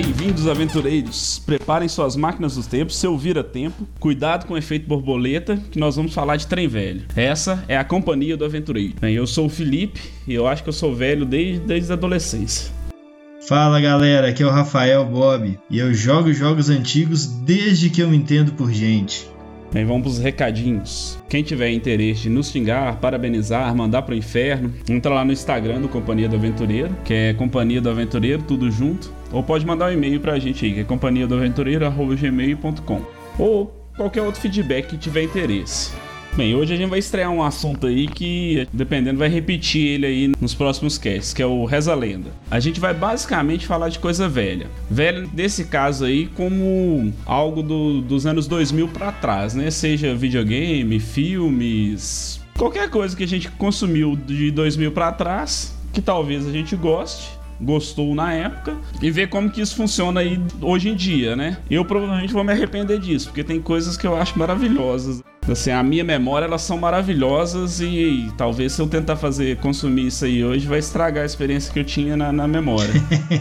Bem-vindos, aventureiros! Preparem suas máquinas do tempo, seu vira-tempo, cuidado com o efeito borboleta, que nós vamos falar de trem velho. Essa é a companhia do aventureiro. Eu sou o Felipe e eu acho que eu sou velho desde, desde a adolescência. Fala galera, aqui é o Rafael Bob e eu jogo jogos antigos desde que eu me entendo por gente. Bem, vamos para os recadinhos. Quem tiver interesse de nos xingar, parabenizar, mandar pro inferno, entra lá no Instagram do Companhia do Aventureiro, que é Companhia do Aventureiro, tudo junto. Ou pode mandar um e-mail pra gente aí, que é companhia do aventureiro.gmail.com. Ou qualquer outro feedback que tiver interesse. Bem, hoje a gente vai estrear um assunto aí que, dependendo, vai repetir ele aí nos próximos casts, que é o Reza Lenda. A gente vai basicamente falar de coisa velha. Velha, nesse caso aí, como algo do, dos anos 2000 para trás, né? Seja videogame, filmes, qualquer coisa que a gente consumiu de 2000 para trás, que talvez a gente goste gostou na época e ver como que isso funciona aí hoje em dia, né? Eu provavelmente vou me arrepender disso, porque tem coisas que eu acho maravilhosas. Assim, a minha memória, elas são maravilhosas e, e, talvez se eu tentar fazer, consumir isso aí hoje, vai estragar a experiência que eu tinha na, na memória.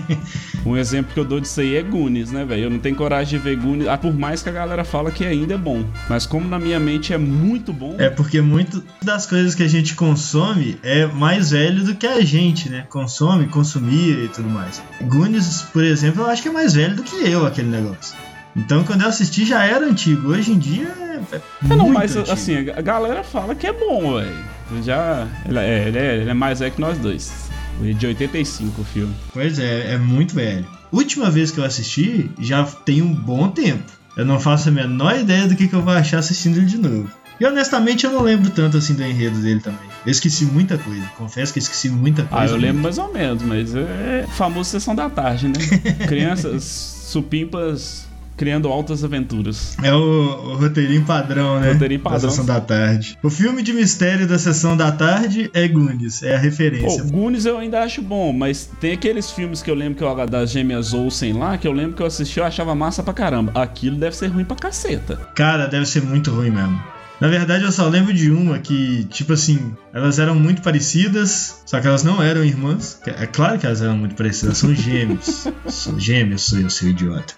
um exemplo que eu dou disso aí é Goonies, né, velho? Eu não tenho coragem de ver Goonies, ah, por mais que a galera fala que ainda é bom. Mas como na minha mente é muito bom... É porque muito das coisas que a gente consome é mais velho do que a gente, né? Consome, consumia e tudo mais. Goonies, por exemplo, eu acho que é mais velho do que eu, aquele negócio. Então, quando eu assisti, já era antigo. Hoje em dia é. é, é não, mas antigo. assim, a galera fala que é bom, velho. Já. Ele é, ele, é, ele é mais velho que nós dois. De 85 o filme. Pois é, é muito velho. Última vez que eu assisti, já tem um bom tempo. Eu não faço a menor ideia do que, que eu vou achar assistindo ele de novo. E honestamente eu não lembro tanto assim do enredo dele também. Eu esqueci muita coisa. Confesso que esqueci muita coisa. Ah, eu lembro mais ou menos, mas é famoso Sessão da Tarde, né? Crianças supimpas criando altas aventuras. É o, o roteirinho padrão, né? Roteirinho padrão. Da Sessão da Tarde. O filme de mistério da Sessão da Tarde é Goonies, é a referência. Pô, Goonies eu ainda acho bom, mas tem aqueles filmes que eu lembro que eu, das gêmeas Olsen lá, que eu lembro que eu assisti eu achava massa pra caramba. Aquilo deve ser ruim pra caceta. Cara, deve ser muito ruim mesmo. Na verdade, eu só lembro de uma que, tipo assim, elas eram muito parecidas, só que elas não eram irmãs. É claro que elas eram muito parecidas, são gêmeos. são gêmeos, sou eu, seu idiota.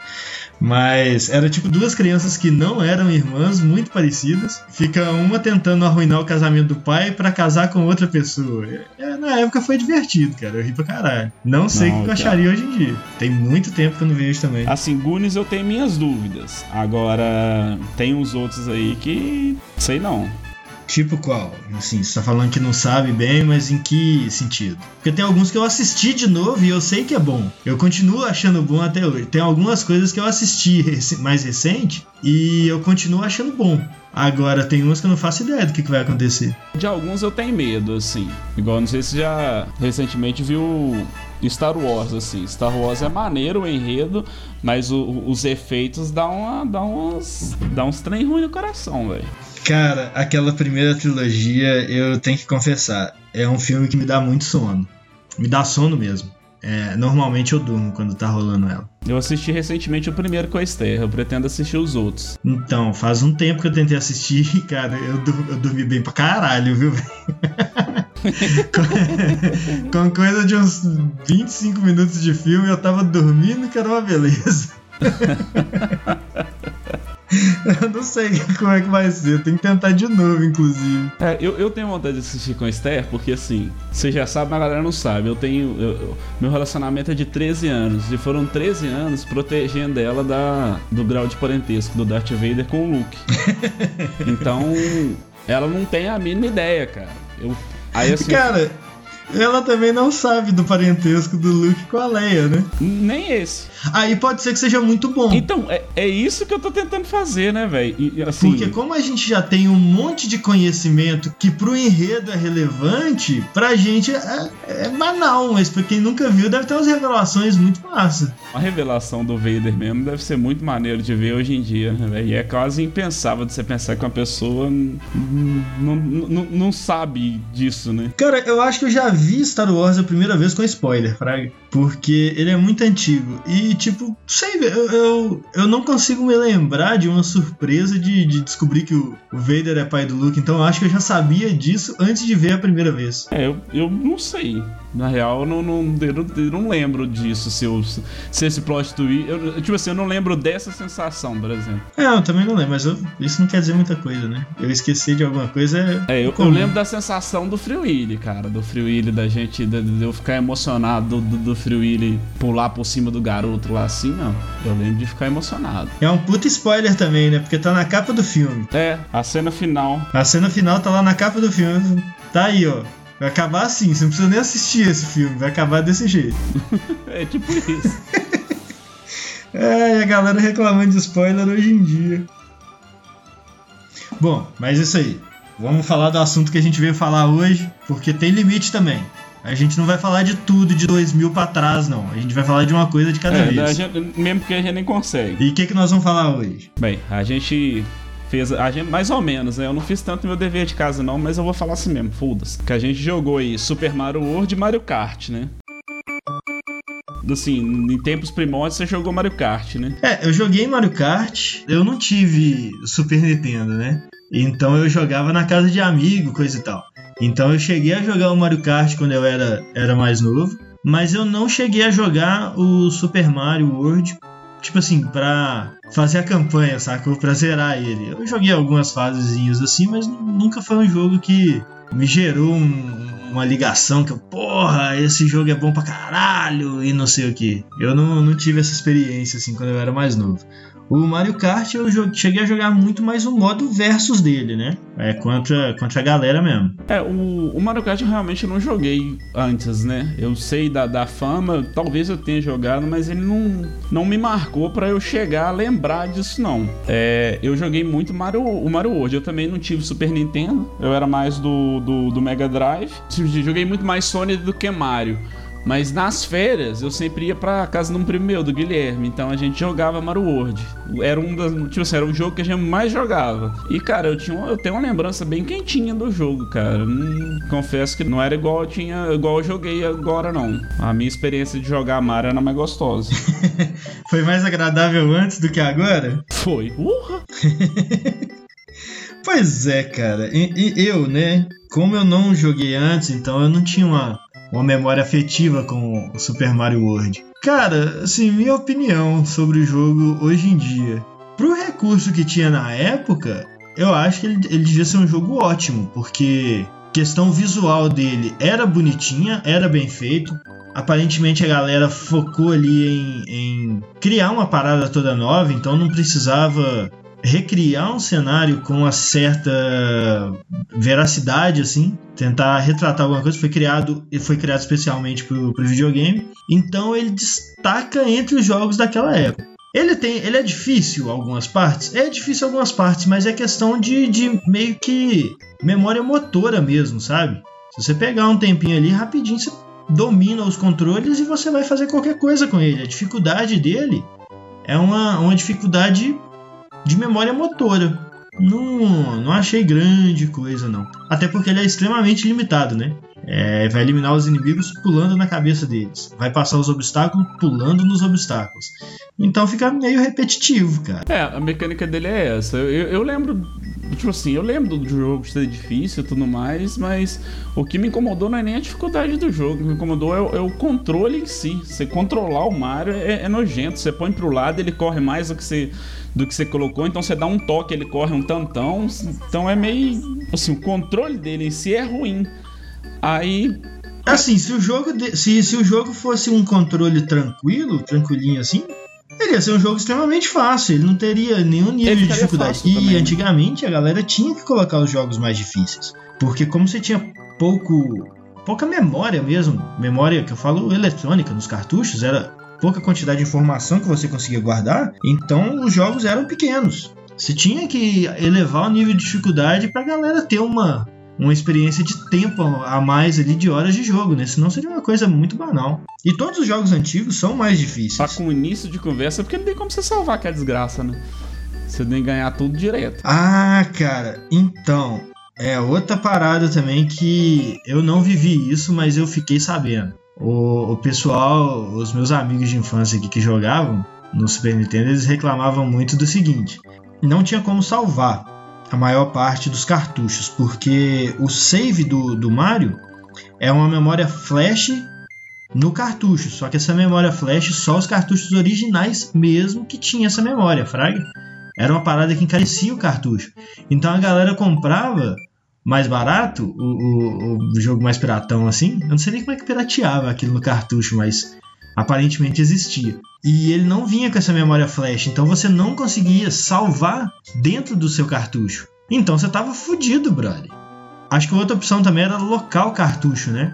Mas era tipo duas crianças que não eram irmãs, muito parecidas. Fica uma tentando arruinar o casamento do pai para casar com outra pessoa. É, na época foi divertido, cara. Eu ri pra caralho. Não sei o que eu acharia hoje em dia. Tem muito tempo que eu não vejo também. Assim, Goonies eu tenho minhas dúvidas. Agora, tem uns outros aí que. Sei não. Tipo qual? Assim, você tá falando que não sabe bem, mas em que sentido? Porque tem alguns que eu assisti de novo e eu sei que é bom. Eu continuo achando bom até hoje. Tem algumas coisas que eu assisti mais recente e eu continuo achando bom. Agora tem uns que eu não faço ideia do que, que vai acontecer. De alguns eu tenho medo, assim. Igual, não sei se já recentemente viu Star Wars, assim. Star Wars é maneiro o enredo, mas o, os efeitos dão, uma, dão, uns, dão uns trem ruim no coração, velho. Cara, aquela primeira trilogia, eu tenho que confessar, é um filme que me dá muito sono. Me dá sono mesmo. É, normalmente eu durmo quando tá rolando ela. Eu assisti recentemente o primeiro com a Esther, eu pretendo assistir os outros. Então, faz um tempo que eu tentei assistir e, cara, eu, eu dormi bem pra caralho, viu? com, com coisa de uns 25 minutos de filme, eu tava dormindo que era uma beleza. eu não sei como é que vai ser. Tem que tentar de novo, inclusive. É, eu, eu tenho vontade de assistir com a Esther, porque assim, você já sabe, mas a galera não sabe. Eu tenho. Eu, meu relacionamento é de 13 anos. E foram 13 anos protegendo ela da, do grau de parentesco do Darth Vader com o Luke. então, ela não tem a mínima ideia, cara. Eu, aí assim. Cara ela também não sabe do parentesco do Luke com a Leia, né? Nem esse. Aí pode ser que seja muito bom. Então, é, é isso que eu tô tentando fazer, né, velho? Assim... Porque como a gente já tem um monte de conhecimento que pro enredo é relevante, pra gente é, é banal, mas pra quem nunca viu deve ter umas revelações muito massa. A revelação do Vader mesmo deve ser muito maneiro de ver hoje em dia, né, velho? E é quase impensável de você pensar que uma pessoa não sabe disso, né? Cara, eu acho que eu já vi Star Wars a primeira vez com spoiler, Fraga. Porque ele é muito antigo. E, tipo, sei, eu, eu, eu não consigo me lembrar de uma surpresa de, de descobrir que o, o Vader é pai do Luke. Então eu acho que eu já sabia disso antes de ver a primeira vez. É, eu, eu não sei. Na real, eu não, não, eu não, eu não lembro disso, se, eu, se esse plot twist. Eu, tipo assim, eu não lembro dessa sensação, por exemplo. É, eu também não lembro, mas isso não quer dizer muita coisa, né? Eu esqueci de alguma coisa. É, eu, eu lembro da sensação do Free Willy, cara. Do Free Willy, da gente. De, de eu ficar emocionado do, do, do Free Willy pular por cima do garoto lá assim, não. Eu lembro de ficar emocionado. É um puta spoiler também, né? Porque tá na capa do filme. É, a cena final. A cena final tá lá na capa do filme. Tá aí, ó. Vai acabar assim, você não precisa nem assistir esse filme, vai acabar desse jeito. é tipo isso. é, e a galera reclamando de spoiler hoje em dia. Bom, mas isso aí. Vamos falar do assunto que a gente veio falar hoje, porque tem limite também. A gente não vai falar de tudo de 2000 para trás, não. A gente vai falar de uma coisa de cada é, vez. Gente, mesmo que a gente nem consegue. E o que, que nós vamos falar hoje? Bem, a gente fez a gente mais ou menos, né? Eu não fiz tanto meu dever de casa não, mas eu vou falar assim mesmo, foda-se. Que a gente jogou aí Super Mario World e Mario Kart, né? Assim, em tempos primórdios você jogou Mario Kart, né? É, eu joguei Mario Kart, eu não tive Super Nintendo, né? Então eu jogava na casa de amigo, coisa e tal. Então eu cheguei a jogar o Mario Kart quando eu era, era mais novo, mas eu não cheguei a jogar o Super Mario World tipo assim, pra fazer a campanha, sacou? Pra zerar ele. Eu joguei algumas fasezinhas assim, mas nunca foi um jogo que me gerou um, uma ligação que eu, porra, esse jogo é bom pra caralho e não sei o que. Eu não, não tive essa experiência assim quando eu era mais novo. O Mario Kart eu cheguei a jogar muito mais o modo versus dele, né? É contra, contra a galera mesmo. É, o, o Mario Kart eu realmente não joguei antes, né? Eu sei da, da fama, talvez eu tenha jogado, mas ele não, não me marcou para eu chegar a lembrar disso, não. É, eu joguei muito Mario, o Mario World. Eu também não tive Super Nintendo, eu era mais do, do, do Mega Drive. Joguei muito mais Sonic do que Mario. Mas nas férias eu sempre ia pra casa de um primo meu, do Guilherme. Então a gente jogava Mario World. Era um das. Tipo assim, era o jogo que a gente mais jogava. E, cara, eu, tinha, eu tenho uma lembrança bem quentinha do jogo, cara. Hum, confesso que não era igual eu tinha. igual eu joguei agora, não. A minha experiência de jogar Mario era mais gostosa. Foi mais agradável antes do que agora? Foi. Urra! pois é, cara. E, e eu, né? Como eu não joguei antes, então eu não tinha uma uma memória afetiva com o Super Mario World. Cara, assim, minha opinião sobre o jogo hoje em dia. Pro recurso que tinha na época, eu acho que ele, ele devia ser um jogo ótimo, porque questão visual dele era bonitinha, era bem feito. Aparentemente a galera focou ali em, em criar uma parada toda nova, então não precisava recriar um cenário com uma certa veracidade, assim, tentar retratar alguma coisa, foi criado e foi criado especialmente para o videogame. Então ele destaca entre os jogos daquela época. Ele tem, ele é difícil algumas partes, é difícil algumas partes, mas é questão de, de meio que memória motora mesmo, sabe? Se você pegar um tempinho ali, rapidinho você domina os controles e você vai fazer qualquer coisa com ele. A dificuldade dele é uma, uma dificuldade de memória motora. Não, não achei grande coisa, não. Até porque ele é extremamente limitado, né? É, vai eliminar os inimigos pulando na cabeça deles. Vai passar os obstáculos pulando nos obstáculos. Então fica meio repetitivo, cara. É, a mecânica dele é essa. Eu, eu, eu lembro Tipo assim, eu lembro do jogo ser difícil e tudo mais, mas o que me incomodou não é nem a dificuldade do jogo. O que me incomodou é o, é o controle em si. Você controlar o Mario é, é, nojento. Você põe pro lado, ele corre mais do que você, do que você colocou. Então você dá um toque, ele corre um tantão. Então é meio. Assim, o controle dele em si é ruim. Aí Assim, se o jogo de, se, se o jogo fosse um controle tranquilo, tranquilinho assim, ele ia ser um jogo extremamente fácil, ele não teria nenhum nível ele de dificuldade. E também. Né? antigamente a galera tinha que colocar os jogos mais difíceis. Porque como você tinha pouco. pouca memória mesmo, memória que eu falo eletrônica nos cartuchos, era pouca quantidade de informação que você conseguia guardar, então os jogos eram pequenos. Você tinha que elevar o nível de dificuldade pra galera ter uma, uma experiência de tempo a mais ali de horas de jogo, né? Senão seria uma coisa muito banal. E todos os jogos antigos são mais difíceis. Tá com início de conversa, porque não tem como você salvar aquela desgraça, né? Você tem que ganhar tudo direto. Ah, cara, então. É outra parada também que eu não vivi isso, mas eu fiquei sabendo. o, o pessoal, os meus amigos de infância aqui que jogavam no Super Nintendo, eles reclamavam muito do seguinte: não tinha como salvar a maior parte dos cartuchos, porque o save do, do Mario é uma memória flash no cartucho, só que essa memória flash só os cartuchos originais mesmo que tinha essa memória, fraga. Era uma parada que encarecia o cartucho. Então a galera comprava mais barato, o, o, o, jogo mais piratão assim. Eu não sei nem como é que pirateava aquilo no cartucho, mas aparentemente existia. E ele não vinha com essa memória flash, então você não conseguia salvar dentro do seu cartucho. Então você tava fudido, brother. Acho que outra opção também era locar o cartucho, né?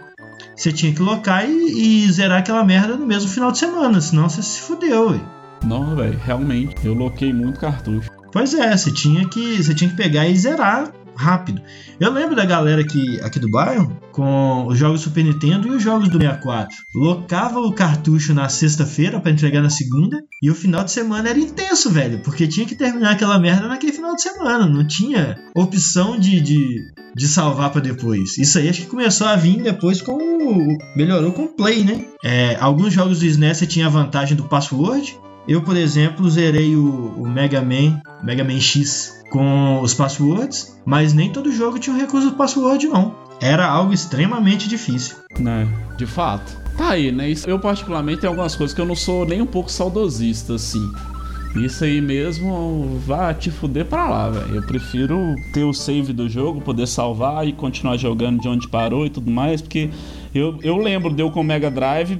Você tinha que locar e, e zerar aquela merda no mesmo final de semana, senão você se fudeu, ué. Não, velho, realmente, eu loquei muito cartucho. Pois é, você tinha que, você tinha que pegar e zerar rápido. Eu lembro da galera aqui, aqui do bairro com os jogos Super Nintendo e os jogos do 64. Locava o cartucho na sexta-feira para entregar na segunda e o final de semana era intenso, velho, porque tinha que terminar aquela merda naquele final de semana. Não tinha opção de, de, de salvar para depois. Isso aí acho que começou a vir depois com o, melhorou com o Play, né? É, alguns jogos do SNES você tinha a vantagem do password. Eu, por exemplo, zerei o, o Mega Man, Mega Man X com os passwords, mas nem todo jogo tinha um recurso do password, não. Era algo extremamente difícil. Né, de fato. Tá aí, né? Eu, particularmente, tem algumas coisas que eu não sou nem um pouco saudosista, assim. Isso aí mesmo, vá te fuder pra lá, velho. Eu prefiro ter o save do jogo, poder salvar e continuar jogando de onde parou e tudo mais, porque eu, eu lembro de eu com o Mega Drive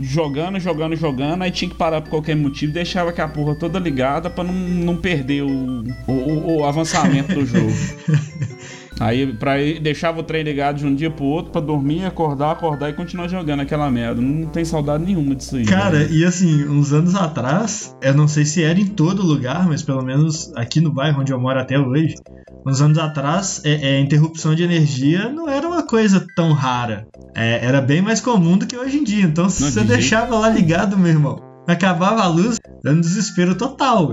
jogando, jogando, jogando, aí tinha que parar por qualquer motivo, deixava que a porra toda ligada para não, não perder o, o, o avançamento do jogo. Aí pra, deixava o trem ligado de um dia pro outro pra dormir, acordar, acordar e continuar jogando aquela merda. Não tem saudade nenhuma disso aí. Cara, né? e assim, uns anos atrás, eu não sei se era em todo lugar, mas pelo menos aqui no bairro onde eu moro até hoje, uns anos atrás, é, é interrupção de energia não era uma coisa tão rara. É, era bem mais comum do que hoje em dia. Então, se não, você de deixava jeito. lá ligado, meu irmão, acabava a luz, dando desespero total.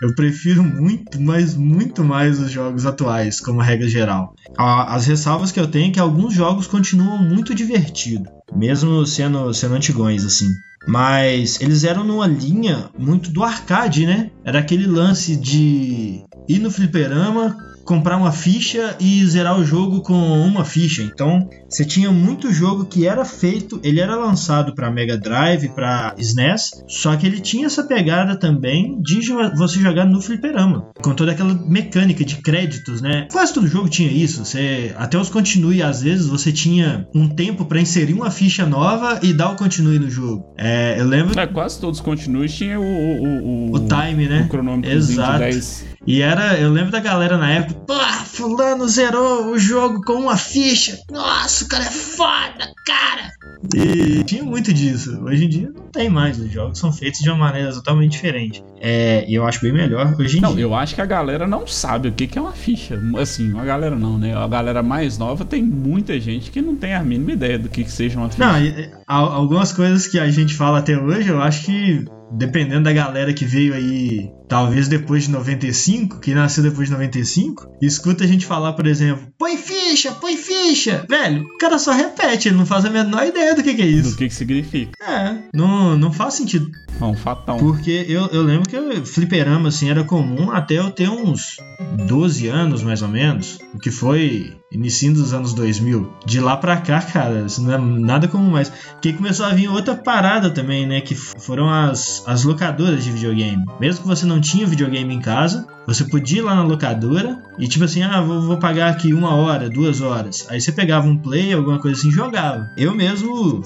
Eu prefiro muito, mas muito mais os jogos atuais, como regra geral. As ressalvas que eu tenho é que alguns jogos continuam muito divertidos, mesmo sendo, sendo antigões, assim. Mas eles eram numa linha muito do arcade, né? Era aquele lance de ir no fliperama, comprar uma ficha e zerar o jogo com uma ficha. Então, você tinha muito jogo que era feito, ele era lançado para Mega Drive, para SNES, só que ele tinha essa pegada também de você jogar no fliperama, com toda aquela mecânica de créditos, né? Quase todo jogo tinha isso. Você até os continue às vezes você tinha um tempo para inserir uma ficha nova e dar o continue no jogo. É, eu lembro. É, quase todos os continues tinha o o, o, o time, né? O cronômetro Exato. 10. E era, eu lembro da galera na época, pô, fulano zerou o jogo com uma ficha. Nossa, o cara é foda, cara. E tinha muito disso. Hoje em dia não tem mais. Os jogos são feitos de uma maneira totalmente diferente. É, e eu acho bem melhor hoje em não, dia. eu acho que a galera não sabe o que, que é uma ficha. Assim, a galera não, né? A galera mais nova tem muita gente que não tem a mínima ideia do que, que seja uma ficha. Não, algumas coisas que a gente fala até hoje, eu acho que dependendo da galera que veio aí, talvez depois de 95, que nasceu depois de 95, escuta a gente falar, por exemplo, põe ficha, põe ficha. Velho, o cara só repete, ele não faz a menor ideia do que, que é isso. Do que, que significa. É, não, não faz sentido. Não, fatão. Porque eu, eu lembro que eu, fliperama, assim, era comum até eu ter uns 12 anos, mais ou menos, o que foi início dos anos 2000. De lá pra cá, cara, isso não é nada comum mais. Que começou a vir outra parada também, né, que foram as, as locadoras de videogame. Mesmo que você não tinha videogame em casa, você podia ir lá na locadora e tipo assim, ah, vou, vou pagar aqui uma hora, duas horas. Aí você pegava um play, alguma coisa assim, jogava. Eu mesmo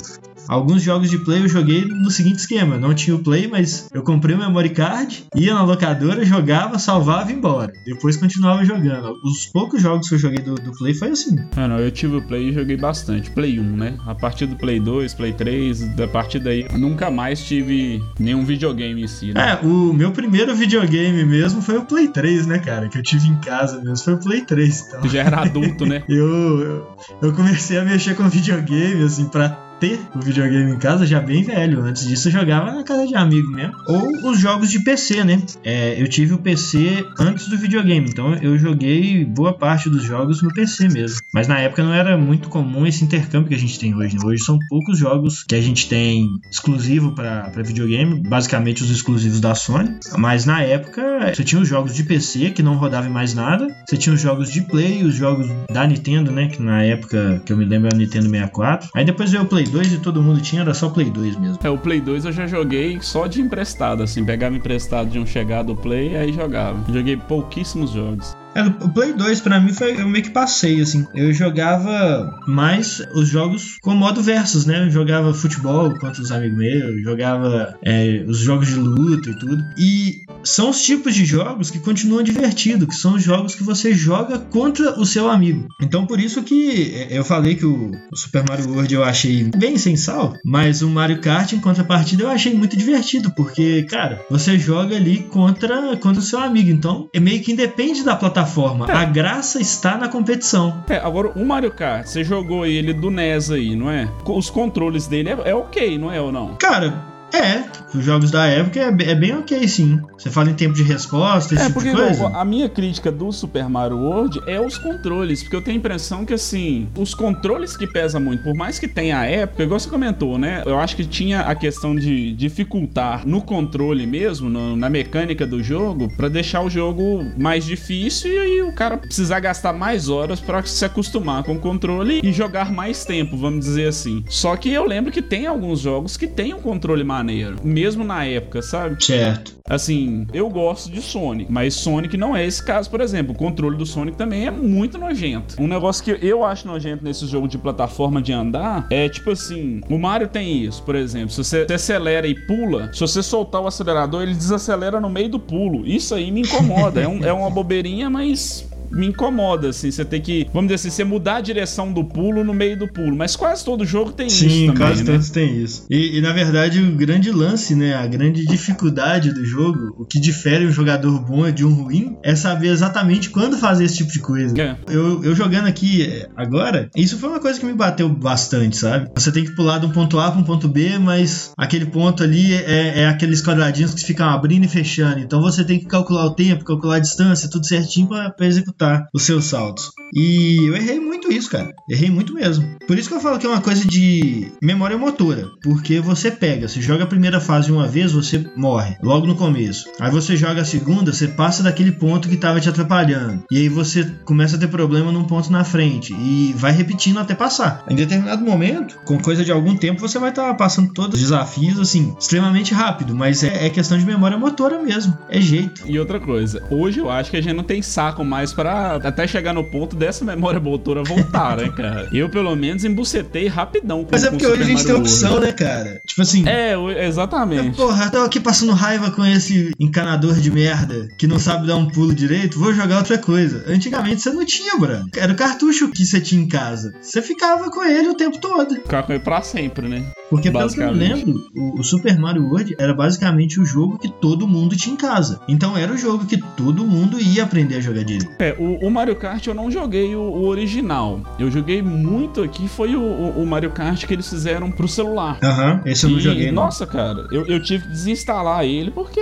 Alguns jogos de play eu joguei no seguinte esquema: não tinha o play, mas eu comprei o memory card, ia na locadora, jogava, salvava e ia embora. Depois continuava jogando. Os poucos jogos que eu joguei do, do play foi assim. Não, eu tive o play e joguei bastante. Play 1, né? A partir do Play 2, Play 3, da partir daí, nunca mais tive nenhum videogame em si, né? É, o meu primeiro videogame mesmo foi o Play 3, né, cara? Que eu tive em casa mesmo. Foi o Play 3. Então. já era adulto, né? eu, eu, eu comecei a mexer com videogame, assim, pra ter o videogame em casa já bem velho. Antes disso eu jogava na casa de amigo mesmo. Ou os jogos de PC, né? É, eu tive o PC antes do videogame, então eu joguei boa parte dos jogos no PC mesmo. Mas na época não era muito comum esse intercâmbio que a gente tem hoje. Né? Hoje são poucos jogos que a gente tem exclusivo para videogame, basicamente os exclusivos da Sony. Mas na época você tinha os jogos de PC que não rodavam mais nada, você tinha os jogos de Play, os jogos da Nintendo, né? Que na época que eu me lembro era Nintendo 64. Aí depois veio o Play 2 e todo mundo tinha, era só Play 2 mesmo. É, o Play 2 eu já joguei só de emprestado, assim, pegava emprestado de um chegado Play e aí jogava. Joguei pouquíssimos jogos. É, o Play 2 para mim foi eu meio que passei assim. Eu jogava mais os jogos com modo versus, né? Eu jogava futebol contra os amigos meus, jogava é, os jogos de luta e tudo. E são os tipos de jogos que continuam divertidos, que são os jogos que você joga contra o seu amigo. Então por isso que é, eu falei que o, Super Mario World eu achei bem sem sal, mas o Mario Kart em contrapartida eu achei muito divertido, porque, cara, você joga ali contra, contra o seu amigo. Então é meio que independe da plataforma plataforma. É. A graça está na competição. É, agora o Mario Kart, você jogou ele do NES aí, não é? Os controles dele é, é ok, não é ou não? Cara, é, os jogos da época é, é, bem ok, sim. Você fala em tempo de resposta, esse é, tipo porque de coisa. a minha crítica do Super Mario World é os controles, porque eu tenho a impressão que, assim, os controles que pesam muito, por mais que tenha a época, igual você comentou, né? Eu acho que tinha a questão de dificultar no controle mesmo, no, na mecânica do jogo, para deixar o jogo mais difícil e aí o cara precisar gastar mais horas para se acostumar com o controle e jogar mais tempo, vamos dizer assim. Só que eu lembro que tem alguns jogos que tem um controle maneiro, mesmo na época, sabe? Certo. Assim, eu gosto de Sonic, mas Sonic não é esse caso, por exemplo. O controle do Sonic também é muito nojento. Um negócio que eu acho nojento nesse jogo de plataforma de andar é tipo assim: o Mario tem isso, por exemplo. Se você acelera e pula, se você soltar o acelerador, ele desacelera no meio do pulo. Isso aí me incomoda. é, um, é uma bobeirinha, mas me incomoda, assim. Você tem que, vamos dizer assim, você mudar a direção do pulo no meio do pulo. Mas quase todo jogo tem Sim, isso. Sim, quase né? todos tem isso. E, e, na verdade, o grande lance, né? A grande dificuldade do jogo, o que difere um jogador bom de um ruim, é saber exatamente quando fazer esse tipo de coisa. É. Eu, eu jogando aqui é, agora, isso foi uma coisa que me bateu bastante, sabe? Você tem que pular de um ponto A para um ponto B, mas aquele ponto ali é, é aqueles quadradinhos que ficam abrindo e fechando. Então você tem que calcular o tempo, calcular a distância, tudo certinho para executar os seus saltos. E eu errei muito isso, cara. Errei muito mesmo. Por isso que eu falo que é uma coisa de memória motora. Porque você pega, você joga a primeira fase uma vez, você morre. Logo no começo. Aí você joga a segunda, você passa daquele ponto que estava te atrapalhando. E aí você começa a ter problema num ponto na frente. E vai repetindo até passar. Em determinado momento, com coisa de algum tempo, você vai estar tá passando todos os desafios assim, extremamente rápido. Mas é, é questão de memória motora mesmo. É jeito. E outra coisa, hoje eu acho que a gente não tem saco mais para até chegar no ponto dessa memória motora voltar, né, cara? Eu, pelo menos, embucetei rapidão com Mas é porque hoje a gente tem opção, né, cara? Tipo assim. É, exatamente. Porra, tô aqui passando raiva com esse encanador de merda que não sabe dar um pulo direito, vou jogar outra coisa. Antigamente você não tinha, Bruno. Era o cartucho que você tinha em casa. Você ficava com ele o tempo todo. Ficava com ele pra sempre, né? Porque, pelo que eu lembro, o, o, Super Mario World era basicamente o jogo que todo mundo tinha em casa. Então era o jogo que todo mundo ia aprender a jogar direito. É, o, o Mario Kart eu não joguei o, o, original. Eu joguei muito aqui, foi o, o, Mario Kart que eles fizeram pro celular. Aham, uhum, esse eu não e, joguei. Nossa, cara, eu, eu tive que desinstalar ele porque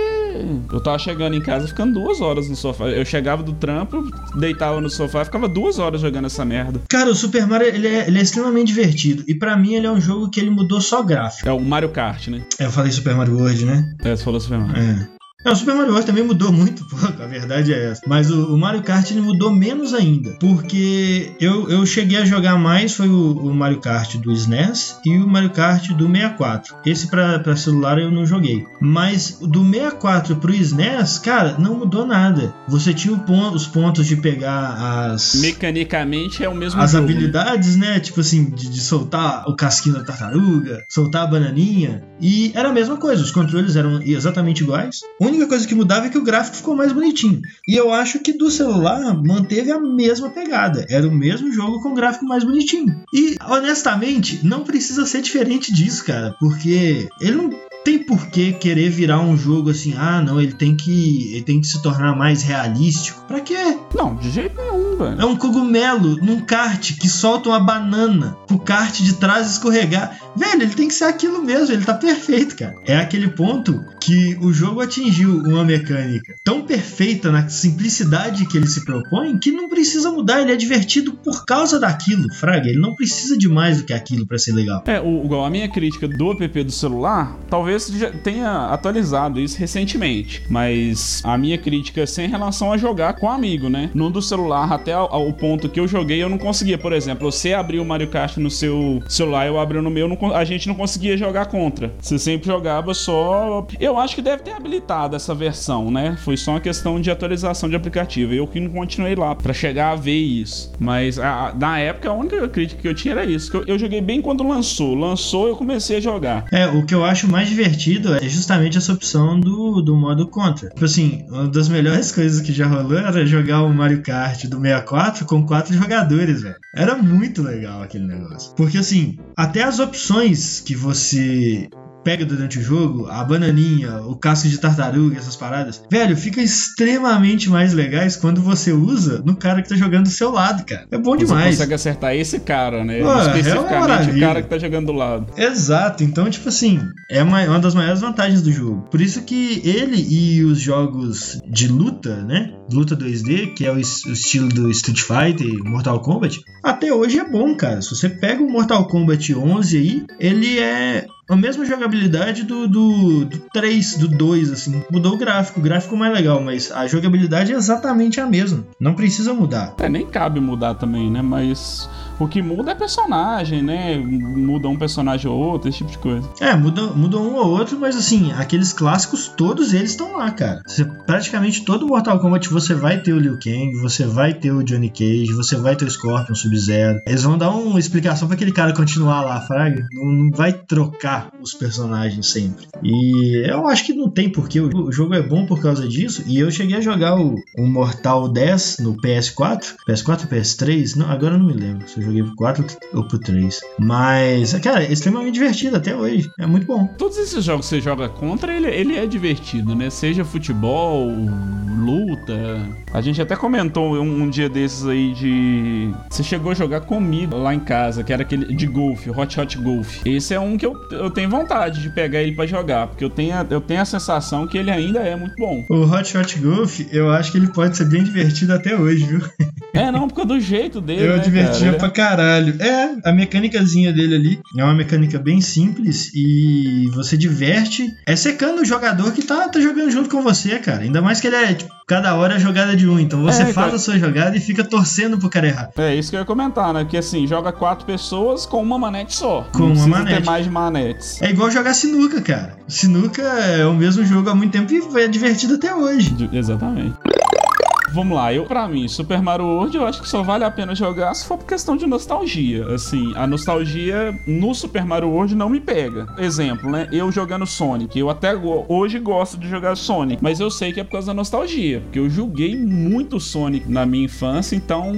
eu tava chegando em casa ficando duas horas no sofá. Eu chegava do trampo, deitava no sofá e ficava duas horas jogando essa merda. Cara, o Super Mario ele é, ele é extremamente divertido. E para mim ele é um jogo que ele mudou só gráfico. É o Mario Kart, né? É, eu falei Super Mario World, né? É, você falou Super Mario. É. Não, o Super Mario Bros. também mudou muito, pô, a verdade é essa. Mas o, o, Mario Kart ele mudou menos ainda. Porque eu, eu cheguei a jogar mais foi o, o Mario Kart do SNES e o Mario Kart do 64. Esse para celular eu não joguei. Mas do 64 pro SNES, cara, não mudou nada. Você tinha ponto, os pontos de pegar as. Mecanicamente é o mesmo As jogo, né? habilidades, né? Tipo assim, de, de soltar o casquinho da tartaruga, soltar a bananinha. E era a mesma coisa, os controles eram exatamente iguais. Única coisa que mudava é que o gráfico ficou mais bonitinho. E eu acho que do celular manteve a mesma pegada. Era o mesmo jogo com gráfico mais bonitinho. E honestamente, não precisa ser diferente disso, cara, porque ele não tem por que querer virar um jogo assim, ah, não, ele tem que ele tem que se tornar mais realístico. Pra quê? Não, de jeito nenhum, velho. É um cogumelo num kart que solta uma banana pro kart de trás escorregar. Velho, ele tem que ser aquilo mesmo, ele tá perfeito, cara. É aquele ponto que o jogo atingiu uma mecânica tão perfeita na simplicidade que ele se propõe que não precisa mudar, ele é divertido por causa daquilo, fraga. Ele não precisa de mais do que aquilo para ser legal. É, o, igual a minha crítica do app do celular, talvez já tenha atualizado isso recentemente, mas a minha crítica é sem relação a jogar com amigo, né? No do celular, até o ponto que eu joguei, eu não conseguia, por exemplo, você abriu o Mario Kart no seu celular, eu abri no meu, não, a gente não conseguia jogar contra. Você sempre jogava só. Eu acho que deve ter habilitado essa versão, né? Foi só uma questão de atualização de aplicativo. Eu que não continuei lá para chegar a ver isso. Mas a, na época, a única crítica que eu tinha era isso. Que eu, eu joguei bem quando lançou. Lançou, eu comecei a jogar. É, o que eu acho mais divertido é justamente essa opção do, do modo contra. Tipo assim, uma das melhores coisas que já rolou era jogar o Mario Kart do 64 com quatro jogadores, velho. Era muito legal aquele negócio. Porque assim, até as opções que você pega durante o jogo, a bananinha, o casco de tartaruga, essas paradas, velho, fica extremamente mais legais quando você usa no cara que tá jogando do seu lado, cara. É bom demais. Você consegue acertar esse cara, né? Pô, Especificamente é o cara que tá jogando do lado. Exato, então, tipo assim, é uma, uma das maiores vantagens do jogo. Por isso que ele e os jogos de luta, né? Luta 2D, que é o, o estilo do Street Fighter e Mortal Kombat, até hoje é bom, cara. Se você pega o Mortal Kombat 11 aí, ele é a mesma jogabilidade do, do, do 3, do 2, assim. Mudou o gráfico, o gráfico mais legal, mas a jogabilidade é exatamente a mesma. Não precisa mudar. É, nem cabe mudar também, né? Mas o que muda é personagem, né? Muda um personagem ou outro, esse tipo de coisa. É, muda, muda um ou outro, mas assim, aqueles clássicos, todos eles estão lá, cara. Você, praticamente todo Mortal Kombat você vai ter o Liu Kang, você vai ter o Johnny Cage, você vai ter o Scorpion, Sub-Zero. Eles vão dar uma explicação para aquele cara continuar lá, Fraga. Não, não, vai trocar os personagens sempre. E eu acho que não tem porquê. O jogo é bom por causa disso. E eu cheguei a jogar o, o Mortal 10 no PS4. PS4 ou PS3? Não, agora eu não me lembro. Joguei pro 4 ou pro 3. Mas, cara, é extremamente divertido até hoje. É muito bom. Todos esses jogos que você joga contra, ele, ele é divertido, né? Seja futebol, luta. A gente até comentou um, um, dia desses aí de. Você chegou a jogar comigo lá em casa, que era aquele de golfe, Hot Hot Golf. Esse é um que eu, eu tenho vontade de pegar ele para jogar, porque eu tenho, a, eu tenho a sensação que ele ainda é muito bom. O Hot Hot Golf, eu acho que ele pode ser bem divertido até hoje, viu? É, não, porque do jeito dele. Eu né, divertia cara? pra caralho. É, a mecânicazinha dele ali é uma mecânica bem simples e você diverte. É secando o jogador que tá, tá jogando junto com você, cara. Ainda mais que ele é, tipo, cada hora é jogada de um. Então você é, faz cara. a sua jogada e fica torcendo pro cara errar. É isso que eu ia comentar, né? Que assim, joga quatro pessoas com uma manete só. Com Não uma manete. ter mais manetes. É igual jogar sinuca, cara. Sinuca é o mesmo jogo há muito tempo e é divertido até hoje. Exatamente vamos lá, eu para mim, Super Mario World eu acho que só vale a pena jogar se for por questão de nostalgia. Assim, a nostalgia no Super Mario World não me pega. Exemplo, né? Eu jogando Sonic, eu até hoje gosto de jogar Sonic, mas eu sei que é por causa da nostalgia, porque eu joguei muito Sonic na minha infância, então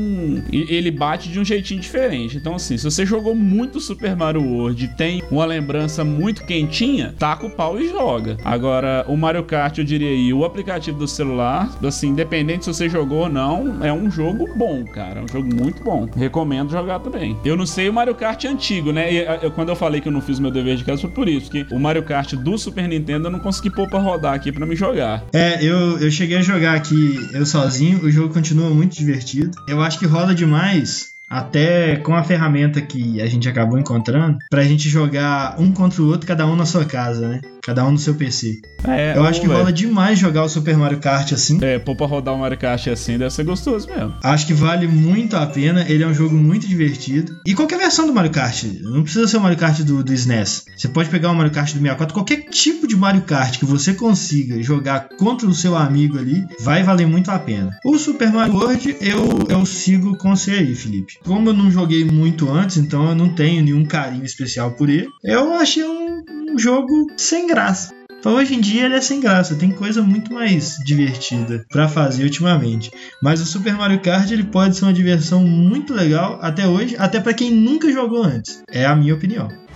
ele bate de um jeitinho diferente. Então assim, se você jogou muito Super Mario World e tem uma lembrança muito quentinha, taca o pau e joga. Agora, o Mario Kart, eu diria aí, o aplicativo do celular, assim, independente se você jogou ou não, é um jogo bom, cara. É um jogo muito bom. Recomendo jogar também. Eu não sei o Mario Kart antigo, né? E, eu, quando eu falei que eu não fiz meu dever de casa foi por isso, que o Mario Kart do Super Nintendo eu não consegui pôr pra rodar aqui pra me jogar. É, eu, eu cheguei a jogar aqui eu sozinho, o jogo continua muito divertido. Eu acho que roda demais até com a ferramenta que a gente acabou encontrando, pra gente jogar um contra o outro, cada um na sua casa, né? Cada um no seu PC. É, eu acho que rola demais jogar o Super Mario Kart assim. É, pô, pra rodar o Mario Kart assim deve ser gostoso mesmo. Acho que vale muito a pena, ele é um jogo muito divertido. E qualquer versão do Mario Kart, não precisa ser o Mario Kart do, do SNES. Você pode pegar o Mario Kart do 64, qualquer tipo de Mario Kart que você consiga jogar contra o seu amigo ali, vai valer muito a pena. O Super Mario World eu, eu sigo com você aí, Felipe. Como eu não joguei muito antes, então eu não tenho nenhum carinho especial por ele, eu achei um, jogo sem graça. Então, hoje em dia ele é sem graça, tem coisa muito mais divertida para fazer ultimamente. Mas o Super Mario Kart ele pode ser uma diversão muito legal até hoje, até para quem nunca jogou antes. É a minha opinião.